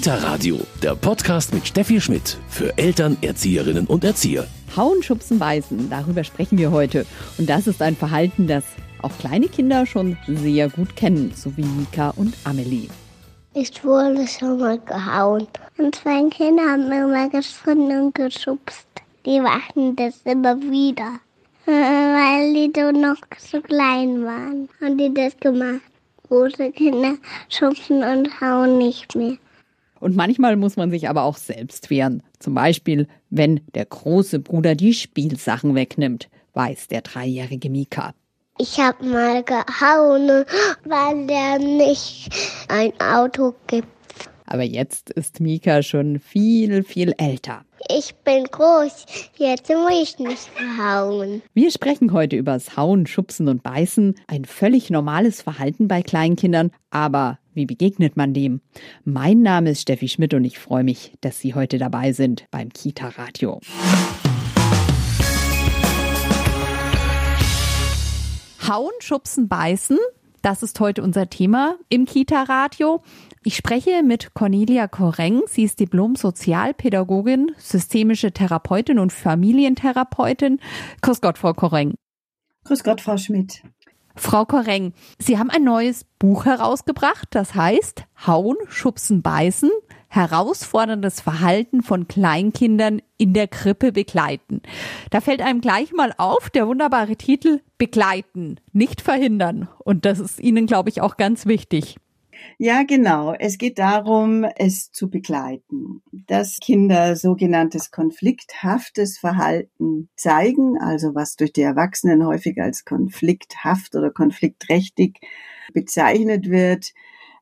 Kita Radio, der Podcast mit Steffi Schmidt für Eltern, Erzieherinnen und Erzieher. Hauen, schubsen, beißen, darüber sprechen wir heute. Und das ist ein Verhalten, das auch kleine Kinder schon sehr gut kennen, so wie Mika und Amelie. Ich wurde schon mal gehauen. Und zwei Kinder haben mir mal gefunden und geschubst. Die machen das immer wieder. Weil die so noch so klein waren. Haben die das gemacht. Große Kinder schubsen und hauen nicht mehr. Und manchmal muss man sich aber auch selbst wehren. Zum Beispiel, wenn der große Bruder die Spielsachen wegnimmt, weiß der dreijährige Mika. Ich habe mal gehauen, weil der nicht ein Auto gibt. Aber jetzt ist Mika schon viel, viel älter. Ich bin groß, jetzt muss ich nicht hauen. Wir sprechen heute über das Hauen, Schubsen und Beißen. Ein völlig normales Verhalten bei Kleinkindern. Aber wie begegnet man dem? Mein Name ist Steffi Schmidt und ich freue mich, dass Sie heute dabei sind beim Kita Radio. Hauen, Schubsen, Beißen. Das ist heute unser Thema im Kita-Radio. Ich spreche mit Cornelia Koreng. Sie ist Diplom-Sozialpädagogin, systemische Therapeutin und Familientherapeutin. Grüß Gott, Frau Koreng. Grüß Gott, Frau Schmidt. Frau Koreng, Sie haben ein neues Buch herausgebracht, das heißt Hauen, Schubsen, Beißen, herausforderndes Verhalten von Kleinkindern in der Krippe begleiten. Da fällt einem gleich mal auf der wunderbare Titel Begleiten, nicht verhindern. Und das ist Ihnen, glaube ich, auch ganz wichtig. Ja, genau. Es geht darum, es zu begleiten, dass Kinder sogenanntes konflikthaftes Verhalten zeigen, also was durch die Erwachsenen häufig als konflikthaft oder konfliktträchtig bezeichnet wird,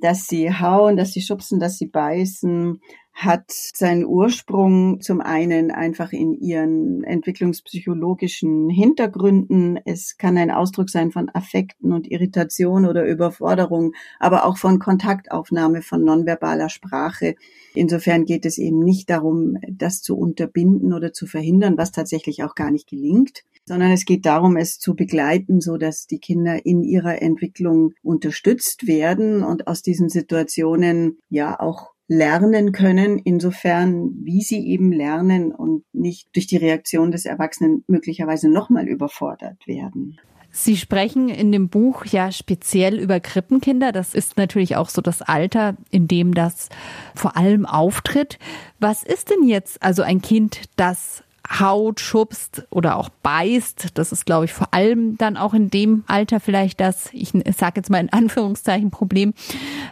dass sie hauen, dass sie schubsen, dass sie beißen, hat seinen Ursprung zum einen einfach in ihren entwicklungspsychologischen Hintergründen. Es kann ein Ausdruck sein von Affekten und Irritation oder Überforderung, aber auch von Kontaktaufnahme von nonverbaler Sprache. Insofern geht es eben nicht darum, das zu unterbinden oder zu verhindern, was tatsächlich auch gar nicht gelingt, sondern es geht darum, es zu begleiten, so dass die Kinder in ihrer Entwicklung unterstützt werden und aus diesen Situationen ja auch lernen können, insofern, wie sie eben lernen und nicht durch die Reaktion des Erwachsenen möglicherweise nochmal überfordert werden. Sie sprechen in dem Buch ja speziell über Krippenkinder. Das ist natürlich auch so das Alter, in dem das vor allem auftritt. Was ist denn jetzt also ein Kind, das haut, schubst oder auch beißt. Das ist, glaube ich, vor allem dann auch in dem Alter vielleicht das, ich sage jetzt mal in Anführungszeichen, Problem.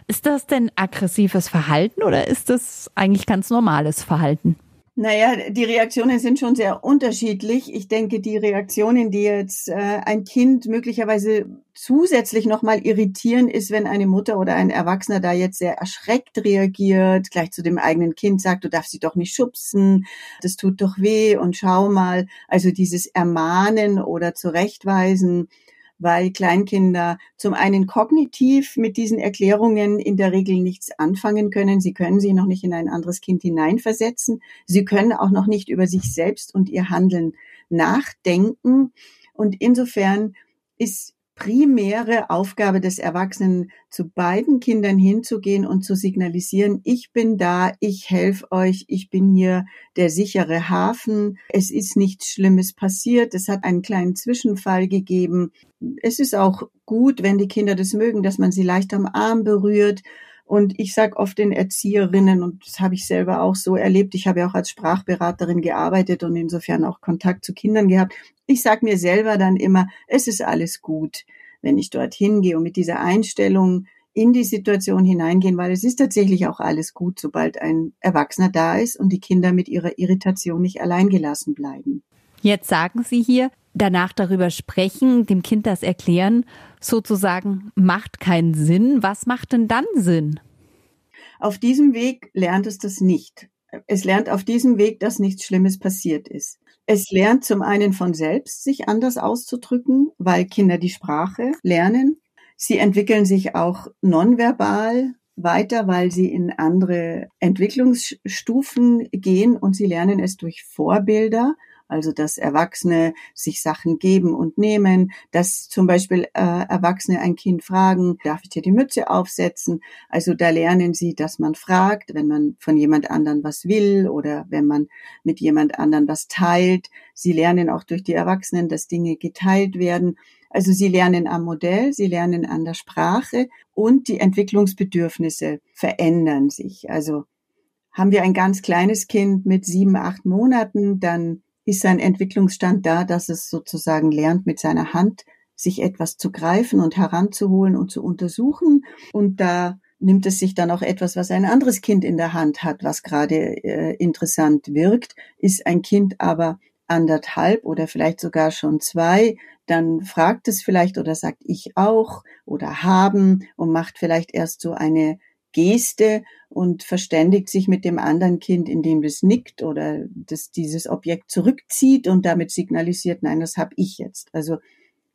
Ist das denn aggressives Verhalten oder ist das eigentlich ganz normales Verhalten? Naja, die Reaktionen sind schon sehr unterschiedlich. Ich denke, die Reaktionen, die jetzt äh, ein Kind möglicherweise zusätzlich nochmal irritieren, ist, wenn eine Mutter oder ein Erwachsener da jetzt sehr erschreckt reagiert, gleich zu dem eigenen Kind sagt, du darfst sie doch nicht schubsen, das tut doch weh und schau mal. Also dieses Ermahnen oder Zurechtweisen weil Kleinkinder zum einen kognitiv mit diesen Erklärungen in der Regel nichts anfangen können. Sie können sich noch nicht in ein anderes Kind hineinversetzen. Sie können auch noch nicht über sich selbst und ihr Handeln nachdenken. Und insofern ist primäre Aufgabe des Erwachsenen, zu beiden Kindern hinzugehen und zu signalisieren, ich bin da, ich helfe euch, ich bin hier der sichere Hafen, es ist nichts Schlimmes passiert, es hat einen kleinen Zwischenfall gegeben. Es ist auch gut, wenn die Kinder das mögen, dass man sie leicht am Arm berührt. Und ich sage oft den Erzieherinnen, und das habe ich selber auch so erlebt, ich habe ja auch als Sprachberaterin gearbeitet und insofern auch Kontakt zu Kindern gehabt, ich sage mir selber dann immer, es ist alles gut, wenn ich dorthin gehe und mit dieser Einstellung in die Situation hineingehen, weil es ist tatsächlich auch alles gut, sobald ein Erwachsener da ist und die Kinder mit ihrer Irritation nicht allein gelassen bleiben. Jetzt sagen Sie hier, danach darüber sprechen, dem Kind das erklären, sozusagen macht keinen Sinn. Was macht denn dann Sinn? Auf diesem Weg lernt es das nicht. Es lernt auf diesem Weg, dass nichts Schlimmes passiert ist. Es lernt zum einen von selbst, sich anders auszudrücken, weil Kinder die Sprache lernen. Sie entwickeln sich auch nonverbal weiter, weil sie in andere Entwicklungsstufen gehen und sie lernen es durch Vorbilder Also dass Erwachsene sich Sachen geben und nehmen, dass zum Beispiel äh, Erwachsene ein Kind fragen, darf ich dir die Mütze aufsetzen? Also da lernen sie, dass man fragt, wenn man von jemand anderen was will oder wenn man mit jemand anderen was teilt. Sie lernen auch durch die Erwachsenen, dass Dinge geteilt werden. Also sie lernen am Modell, sie lernen an der Sprache und die Entwicklungsbedürfnisse verändern sich. Also haben wir ein ganz kleines Kind mit sieben, acht Monaten, dann ist sein Entwicklungsstand da, dass es sozusagen lernt, mit seiner Hand sich etwas zu greifen und heranzuholen und zu untersuchen. Und da nimmt es sich dann auch etwas, was ein anderes Kind in der Hand hat, was gerade äh, interessant wirkt. Ist ein Kind aber anderthalb oder vielleicht sogar schon zwei, dann fragt es vielleicht oder sagt ich auch oder haben und macht vielleicht erst so eine Geste und verständigt sich mit dem anderen Kind, indem es nickt oder das dieses Objekt zurückzieht und damit signalisiert, nein, das habe ich jetzt. Also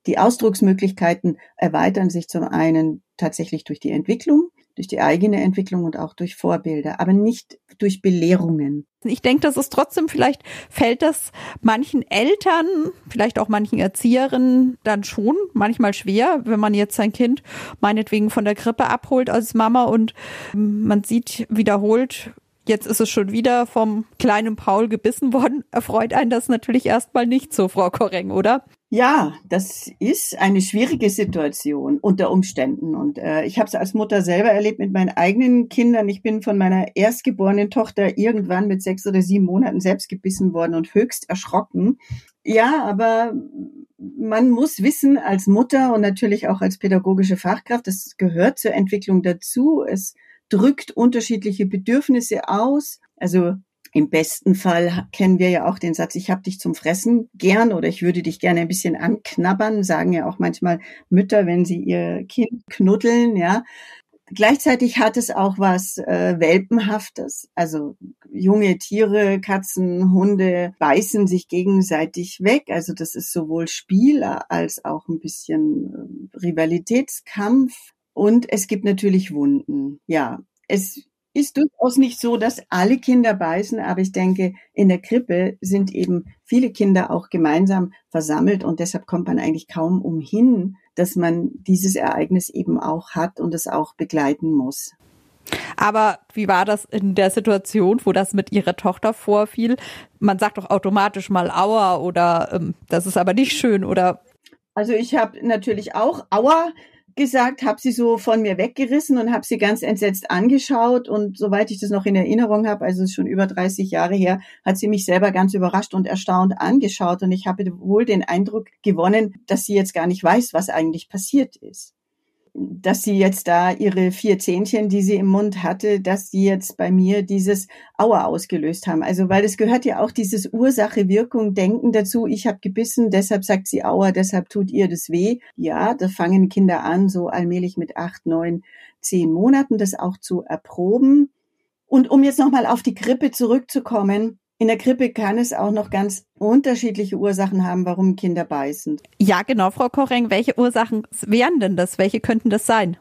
die Ausdrucksmöglichkeiten erweitern sich zum einen tatsächlich durch die Entwicklung durch die eigene Entwicklung und auch durch Vorbilder, aber nicht durch Belehrungen. Ich denke, das ist trotzdem, vielleicht fällt das manchen Eltern, vielleicht auch manchen Erzieherinnen dann schon manchmal schwer, wenn man jetzt sein Kind meinetwegen von der Grippe abholt als Mama und man sieht wiederholt, Jetzt ist es schon wieder vom kleinen Paul gebissen worden. Erfreut einen das natürlich erstmal nicht so, Frau Korreng, oder? Ja, das ist eine schwierige Situation unter Umständen. Und äh, ich habe es als Mutter selber erlebt mit meinen eigenen Kindern. Ich bin von meiner erstgeborenen Tochter irgendwann mit sechs oder sieben Monaten selbst gebissen worden und höchst erschrocken. Ja, aber man muss wissen als Mutter und natürlich auch als pädagogische Fachkraft, das gehört zur Entwicklung dazu. Es drückt unterschiedliche Bedürfnisse aus. Also im besten Fall kennen wir ja auch den Satz, ich habe dich zum Fressen gern oder ich würde dich gerne ein bisschen anknabbern, sagen ja auch manchmal Mütter, wenn sie ihr Kind knuddeln, ja. Gleichzeitig hat es auch was äh, Welpenhaftes. Also junge Tiere, Katzen, Hunde beißen sich gegenseitig weg. Also das ist sowohl Spiel als auch ein bisschen äh, Rivalitätskampf. Und es gibt natürlich Wunden. Ja, es ist durchaus nicht so, dass alle Kinder beißen, aber ich denke, in der Krippe sind eben viele Kinder auch gemeinsam versammelt und deshalb kommt man eigentlich kaum umhin, dass man dieses Ereignis eben auch hat und es auch begleiten muss. Aber wie war das in der Situation, wo das mit ihrer Tochter vorfiel? Man sagt doch automatisch mal Aua oder ähm, das ist aber nicht schön oder also ich habe natürlich auch Aua gesagt, habe sie so von mir weggerissen und habe sie ganz entsetzt angeschaut. Und soweit ich das noch in Erinnerung habe, also schon über 30 Jahre her, hat sie mich selber ganz überrascht und erstaunt angeschaut. Und ich habe wohl den Eindruck gewonnen, dass sie jetzt gar nicht weiß, was eigentlich passiert ist dass sie jetzt da ihre vier Zähnchen, die sie im Mund hatte, dass sie jetzt bei mir dieses Aua ausgelöst haben. Also weil es gehört ja auch dieses Ursache-Wirkung-Denken dazu. Ich habe gebissen, deshalb sagt sie Aua, deshalb tut ihr das weh. Ja, da fangen Kinder an, so allmählich mit acht, neun, zehn Monaten das auch zu erproben. Und um jetzt nochmal auf die Grippe zurückzukommen, in der Grippe kann es auch noch ganz unterschiedliche Ursachen haben, warum Kinder beißen. Ja, genau, Frau Koreng. Welche Ursachen wären denn das? Welche könnten das sein?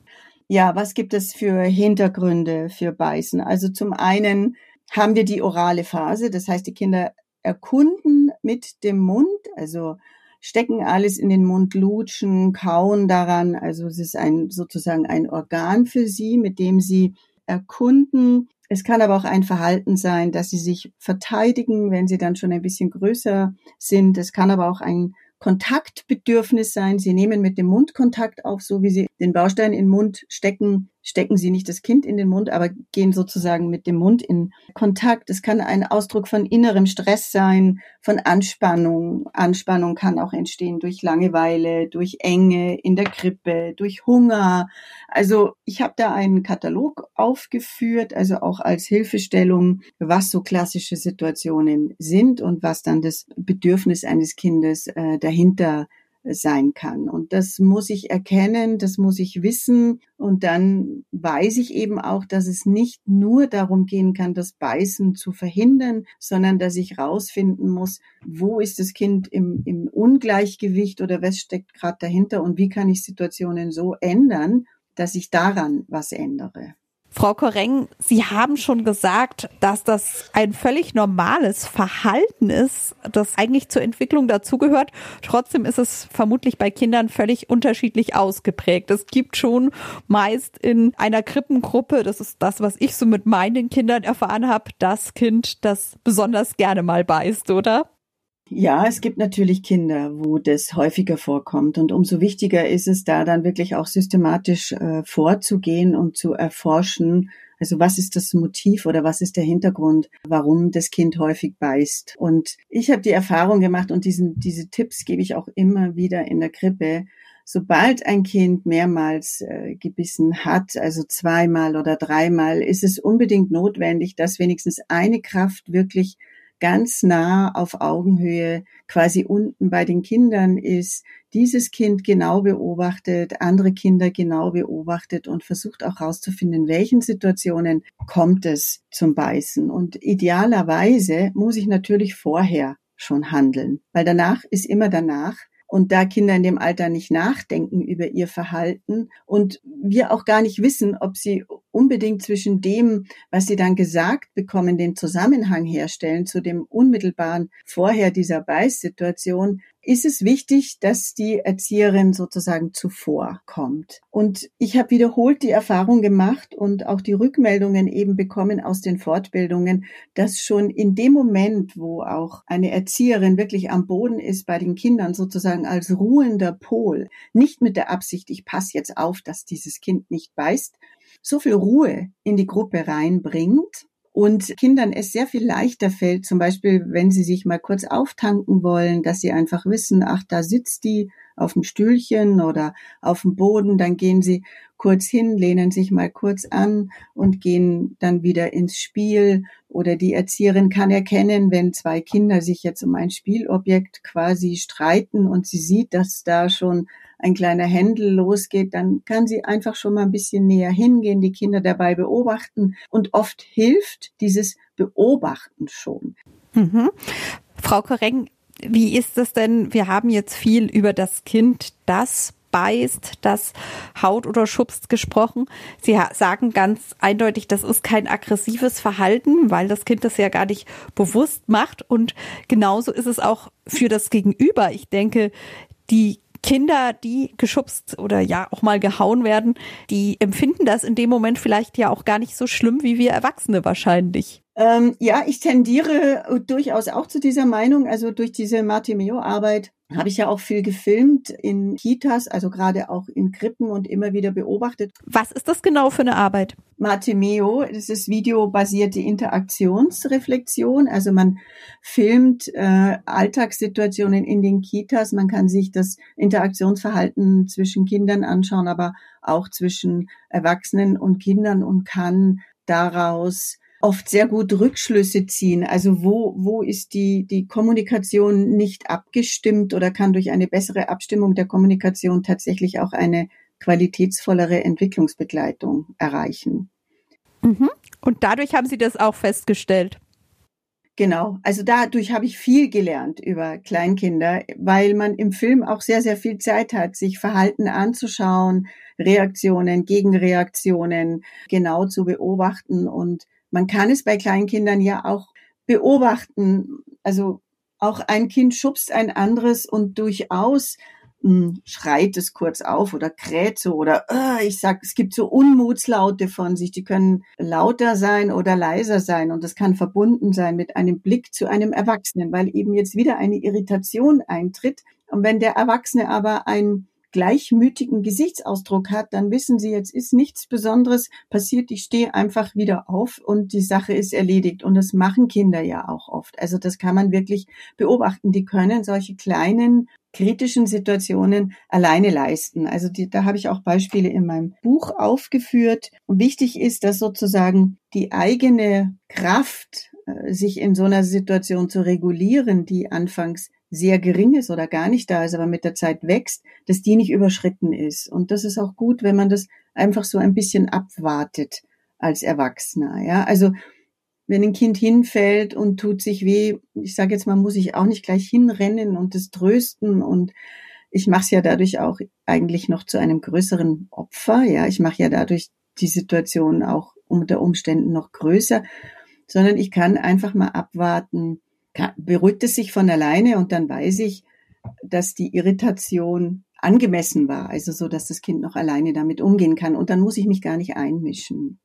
Ja, was gibt es für Hintergründe für Beißen? Also zum einen haben wir die orale Phase, das heißt, die Kinder erkunden mit dem Mund, also stecken alles in den Mund, lutschen, kauen daran. Also es ist ein sozusagen ein Organ für sie, mit dem sie erkunden, es kann aber auch ein Verhalten sein, dass sie sich verteidigen, wenn sie dann schon ein bisschen größer sind. Es kann aber auch ein Kontaktbedürfnis sein. Sie nehmen mit dem Mund Kontakt auf, so wie sie den Baustein in den Mund stecken, stecken sie nicht das Kind in den Mund, aber gehen sozusagen mit dem Mund in Kontakt. Es kann ein Ausdruck von innerem Stress sein, von Anspannung. Anspannung kann auch entstehen durch Langeweile, durch Enge in der Krippe, durch Hunger. Also ich habe da einen Katalog aufgeführt, also auch als Hilfestellung, was so klassische Situationen sind und was dann das Bedürfnis eines Kindes äh, dahinter sein kann. Und das muss ich erkennen, das muss ich wissen. Und dann weiß ich eben auch, dass es nicht nur darum gehen kann, das Beißen zu verhindern, sondern dass ich rausfinden muss, wo ist das Kind im, im Ungleichgewicht oder was steckt gerade dahinter und wie kann ich Situationen so ändern, dass ich daran was ändere. Frau Koreng, Sie haben schon gesagt, dass das ein völlig normales Verhalten ist, das eigentlich zur Entwicklung dazugehört. Trotzdem ist es vermutlich bei Kindern völlig unterschiedlich ausgeprägt. Es gibt schon meist in einer Krippengruppe, das ist das, was ich so mit meinen Kindern erfahren habe, das Kind, das besonders gerne mal beißt, oder? Ja, es gibt natürlich Kinder, wo das häufiger vorkommt. Und umso wichtiger ist es, da dann wirklich auch systematisch äh, vorzugehen und zu erforschen, also was ist das Motiv oder was ist der Hintergrund, warum das Kind häufig beißt. Und ich habe die Erfahrung gemacht und diesen, diese Tipps gebe ich auch immer wieder in der Krippe. Sobald ein Kind mehrmals äh, gebissen hat, also zweimal oder dreimal, ist es unbedingt notwendig, dass wenigstens eine Kraft wirklich ganz nah auf Augenhöhe quasi unten bei den Kindern ist, dieses Kind genau beobachtet, andere Kinder genau beobachtet und versucht auch herauszufinden, in welchen Situationen kommt es zum Beißen. Und idealerweise muss ich natürlich vorher schon handeln, weil danach ist immer danach und da Kinder in dem Alter nicht nachdenken über ihr Verhalten und wir auch gar nicht wissen, ob sie unbedingt zwischen dem, was sie dann gesagt bekommen, den Zusammenhang herstellen zu dem unmittelbaren vorher dieser Beißsituation, ist es wichtig, dass die Erzieherin sozusagen zuvor kommt. Und ich habe wiederholt die Erfahrung gemacht und auch die Rückmeldungen eben bekommen aus den Fortbildungen, dass schon in dem Moment, wo auch eine Erzieherin wirklich am Boden ist bei den Kindern sozusagen als ruhender Pol, nicht mit der Absicht, ich passe jetzt auf, dass dieses Kind nicht beißt, so viel Ruhe in die Gruppe reinbringt, und Kindern es sehr viel leichter fällt, zum Beispiel, wenn sie sich mal kurz auftanken wollen, dass sie einfach wissen, ach, da sitzt die auf dem Stühlchen oder auf dem Boden, dann gehen sie kurz hin, lehnen sich mal kurz an und gehen dann wieder ins Spiel. Oder die Erzieherin kann erkennen, wenn zwei Kinder sich jetzt um ein Spielobjekt quasi streiten und sie sieht, dass da schon ein kleiner Händel losgeht, dann kann sie einfach schon mal ein bisschen näher hingehen, die Kinder dabei beobachten. Und oft hilft dieses Beobachten schon. Mhm. Frau Koreng, wie ist es denn? Wir haben jetzt viel über das Kind, das beißt, das haut oder schubst gesprochen. Sie sagen ganz eindeutig, das ist kein aggressives Verhalten, weil das Kind das ja gar nicht bewusst macht. Und genauso ist es auch für das Gegenüber. Ich denke, die Kinder, die geschubst oder ja auch mal gehauen werden, die empfinden das in dem Moment vielleicht ja auch gar nicht so schlimm wie wir Erwachsene wahrscheinlich. Ähm, ja, ich tendiere durchaus auch zu dieser Meinung. Also durch diese Martimeo-Arbeit habe ich ja auch viel gefilmt in Kitas, also gerade auch in Krippen und immer wieder beobachtet. Was ist das genau für eine Arbeit? Martimeo, das ist videobasierte Interaktionsreflexion. Also man filmt äh, Alltagssituationen in den Kitas. Man kann sich das Interaktionsverhalten zwischen Kindern anschauen, aber auch zwischen Erwachsenen und Kindern und kann daraus oft sehr gut Rückschlüsse ziehen. Also wo, wo ist die, die Kommunikation nicht abgestimmt oder kann durch eine bessere Abstimmung der Kommunikation tatsächlich auch eine qualitätsvollere Entwicklungsbegleitung erreichen. Mhm. Und dadurch haben Sie das auch festgestellt. Genau, also dadurch habe ich viel gelernt über Kleinkinder, weil man im Film auch sehr, sehr viel Zeit hat, sich Verhalten anzuschauen, Reaktionen, Gegenreaktionen genau zu beobachten und man kann es bei Kleinkindern ja auch beobachten. Also auch ein Kind schubst ein anderes und durchaus mh, hm, schreit es kurz auf oder kräht so oder äh, ich sag, es gibt so Unmutslaute von sich, die können lauter sein oder leiser sein und das kann verbunden sein mit einem Blick zu einem Erwachsenen, weil eben jetzt wieder eine Irritation eintritt. Und wenn der Erwachsene aber ein gleichmütigen Gesichtsausdruck hat, dann wissen Sie, jetzt ist nichts Besonderes passiert. Ich stehe einfach wieder auf und die Sache ist erledigt. Und das machen Kinder ja auch oft. Also das kann man wirklich beobachten. Die können solche kleinen kritischen Situationen alleine leisten. Also die, da habe ich auch Beispiele in meinem Buch aufgeführt. Und wichtig ist, dass sozusagen die eigene Kraft, äh, sich in so einer Situation zu regulieren, die anfangs sehr gering ist oder gar nicht da ist, aber mit der Zeit wächst, dass die nicht überschritten ist. Und das ist auch gut, wenn man das einfach so ein bisschen abwartet als Erwachsener. Ja, also wenn ein Kind hinfällt und tut sich weh, ich sage jetzt mal, muss ich auch nicht gleich hinrennen und das trösten und ich mache es ja dadurch auch eigentlich noch zu einem größeren Opfer. Ja, ich mache ja dadurch die Situation auch unter Umständen noch größer, sondern ich kann einfach mal abwarten, beruhigt es sich von alleine und dann weiß ich, dass die Irritation angemessen war, also so, dass das Kind noch alleine damit umgehen kann und dann muss ich mich gar nicht einmischen.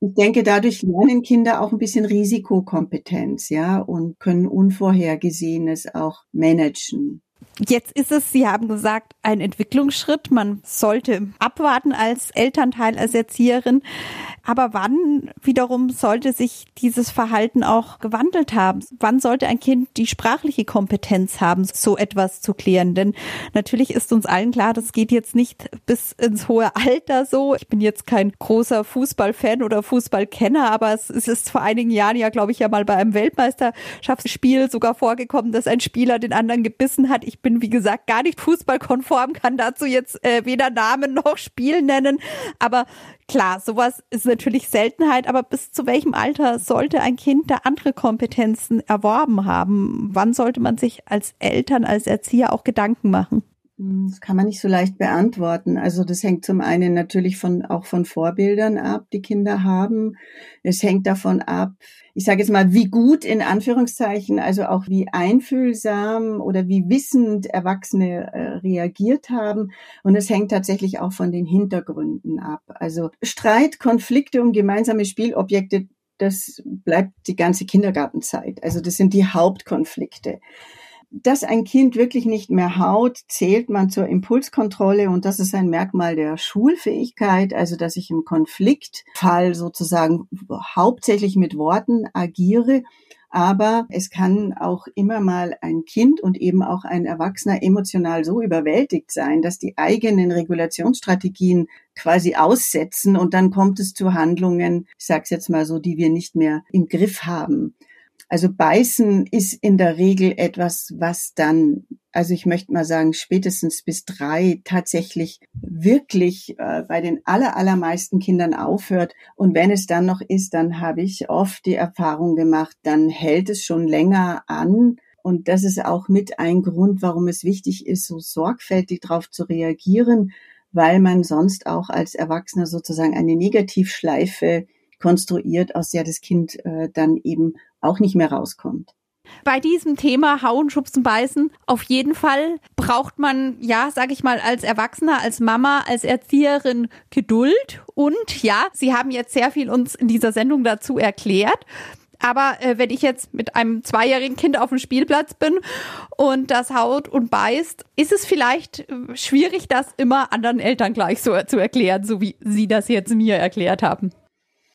Ich denke, dadurch lernen Kinder auch ein bisschen Risikokompetenz, ja, und können Unvorhergesehenes auch managen. Jetzt ist es, Sie haben gesagt, ein Entwicklungsschritt. Man sollte abwarten als Elternteil, als Erzieherin. Aber wann wiederum sollte sich dieses Verhalten auch gewandelt haben? Wann sollte ein Kind die sprachliche Kompetenz haben, so etwas zu klären? Denn natürlich ist uns allen klar, das geht jetzt nicht bis ins hohe Alter so. Ich bin jetzt kein großer Fußballfan oder Fußballkenner, aber es ist vor einigen Jahren ja, glaube ich, ja mal bei einem Weltmeisterschaftsspiel sogar vorgekommen, dass ein Spieler den anderen gebissen hat. Ich bin, wie gesagt, gar nicht fußballkonform, kann dazu jetzt äh, weder Namen noch Spiel nennen. Aber klar, sowas ist natürlich Seltenheit, aber bis zu welchem Alter sollte ein Kind da andere Kompetenzen erworben haben? Wann sollte man sich als Eltern, als Erzieher auch Gedanken machen? Das kann man nicht so leicht beantworten. Also das hängt zum einen natürlich von auch von Vorbildern ab, die Kinder haben. Es hängt davon ab, ich sage jetzt mal, wie gut in Anführungszeichen, also auch wie einfühlsam oder wie wissend Erwachsene äh, reagiert haben. Und es hängt tatsächlich auch von den Hintergründen ab. Also Streit, Konflikte um gemeinsame Spielobjekte, das bleibt die ganze Kindergartenzeit. Also das sind die Hauptkonflikte dass ein Kind wirklich nicht mehr haut, zählt man zur Impulskontrolle und das ist ein Merkmal der Schulfähigkeit, also dass ich im Konfliktfall sozusagen hauptsächlich mit Worten agiere. Aber es kann auch immer mal ein Kind und eben auch ein Erwachsener emotional so überwältigt sein, dass die eigenen Regulationsstrategien quasi aussetzen und dann kommt es zu Handlungen, ich sage es jetzt mal so, die wir nicht mehr im Griff haben. Also beißen ist in der Regel etwas, was dann, also ich möchte mal sagen, spätestens bis drei tatsächlich wirklich äh, bei den aller, allermeisten Kindern aufhört. Und wenn es dann noch ist, dann habe ich oft die Erfahrung gemacht, dann hält es schon länger an. Und das ist auch mit ein Grund, warum es wichtig ist, so sorgfältig darauf zu reagieren, weil man sonst auch als Erwachsener sozusagen eine Negativschleife konstruiert, aus der das Kind äh, dann eben auch nicht mehr rauskommt. Bei diesem Thema Hauen, Schubsen, Beißen, auf jeden Fall braucht man, ja, sag ich mal, als Erwachsener, als Mama, als Erzieherin Geduld. Und ja, Sie haben jetzt sehr viel uns in dieser Sendung dazu erklärt. Aber äh, wenn ich jetzt mit einem zweijährigen Kind auf dem Spielplatz bin und das haut und beißt, ist es vielleicht äh, schwierig, das immer anderen Eltern gleich so zu erklären, so wie Sie das jetzt mir erklärt haben.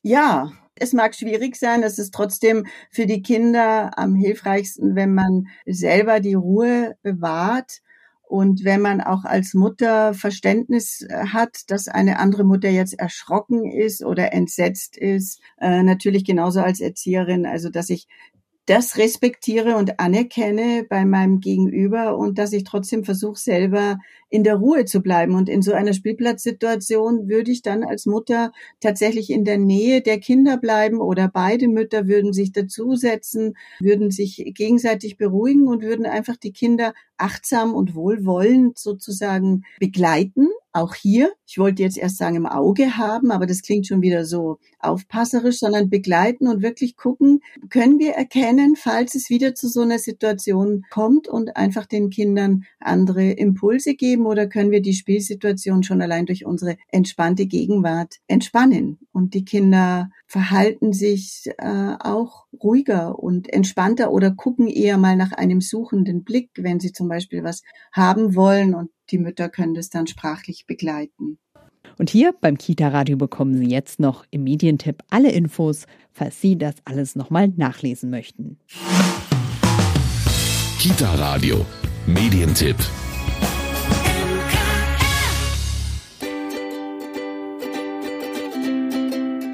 Ja, es mag schwierig sein, es ist trotzdem für die Kinder am hilfreichsten, wenn man selber die Ruhe bewahrt und wenn man auch als Mutter Verständnis äh, hat, dass eine andere Mutter jetzt erschrocken ist oder entsetzt ist, äh, natürlich genauso als Erzieherin, also dass ich das respektiere und anerkenne bei meinem Gegenüber und dass ich trotzdem versuche, selber in der Ruhe zu bleiben. Und in so einer Spielplatzsituation würde ich dann als Mutter tatsächlich in der Nähe der Kinder bleiben oder beide Mütter würden sich dazusetzen, würden sich gegenseitig beruhigen und würden einfach die Kinder achtsam und wohlwollend sozusagen begleiten auch hier, ich wollte jetzt erst sagen im Auge haben, aber das klingt schon wieder so aufpasserisch, sondern begleiten und wirklich gucken, können wir erkennen, falls es wieder zu so einer Situation kommt und einfach den Kindern andere Impulse geben oder können wir die Spielsituation schon allein durch unsere entspannte Gegenwart entspannen? Und die Kinder verhalten sich äh, auch ruhiger und entspannter oder gucken eher mal nach einem suchenden Blick, wenn sie zum Beispiel was haben wollen und die Mütter können das dann sprachlich begleiten. Und hier beim Kita-Radio bekommen Sie jetzt noch im Medientipp alle Infos, falls Sie das alles nochmal nachlesen möchten. Kita-Radio, Medientipp.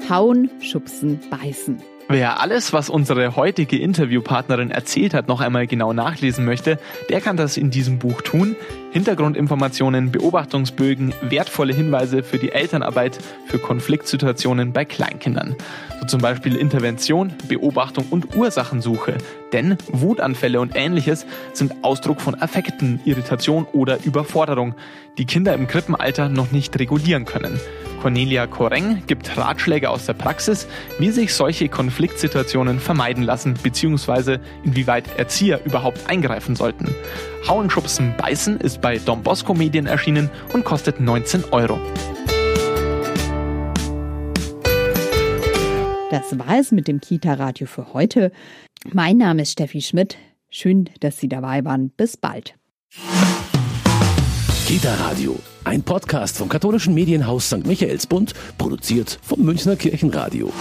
Hauen, schubsen, beißen. Wer alles, was unsere heutige Interviewpartnerin erzählt hat, noch einmal genau nachlesen möchte, der kann das in diesem Buch tun. Hintergrundinformationen, Beobachtungsbögen, wertvolle Hinweise für die Elternarbeit für Konfliktsituationen bei Kleinkindern. So zum Beispiel Intervention, Beobachtung und Ursachensuche. Denn Wutanfälle und ähnliches sind Ausdruck von Affekten, Irritation oder Überforderung, die Kinder im Krippenalter noch nicht regulieren können. Cornelia Koreng gibt Ratschläge aus der Praxis, wie sich solche Konfliktsituationen vermeiden lassen, beziehungsweise inwieweit Erzieher überhaupt eingreifen sollten. Hauen, Schubsen, Beißen ist bei Don Bosco Medien erschienen und kostet 19 Euro. Das war es mit dem Kita-Radio für heute. Mein Name ist Steffi Schmidt. Schön, dass Sie dabei waren. Bis bald. Kita Radio, ein Podcast vom katholischen Medienhaus St. Michaelsbund, produziert vom Münchner Kirchenradio.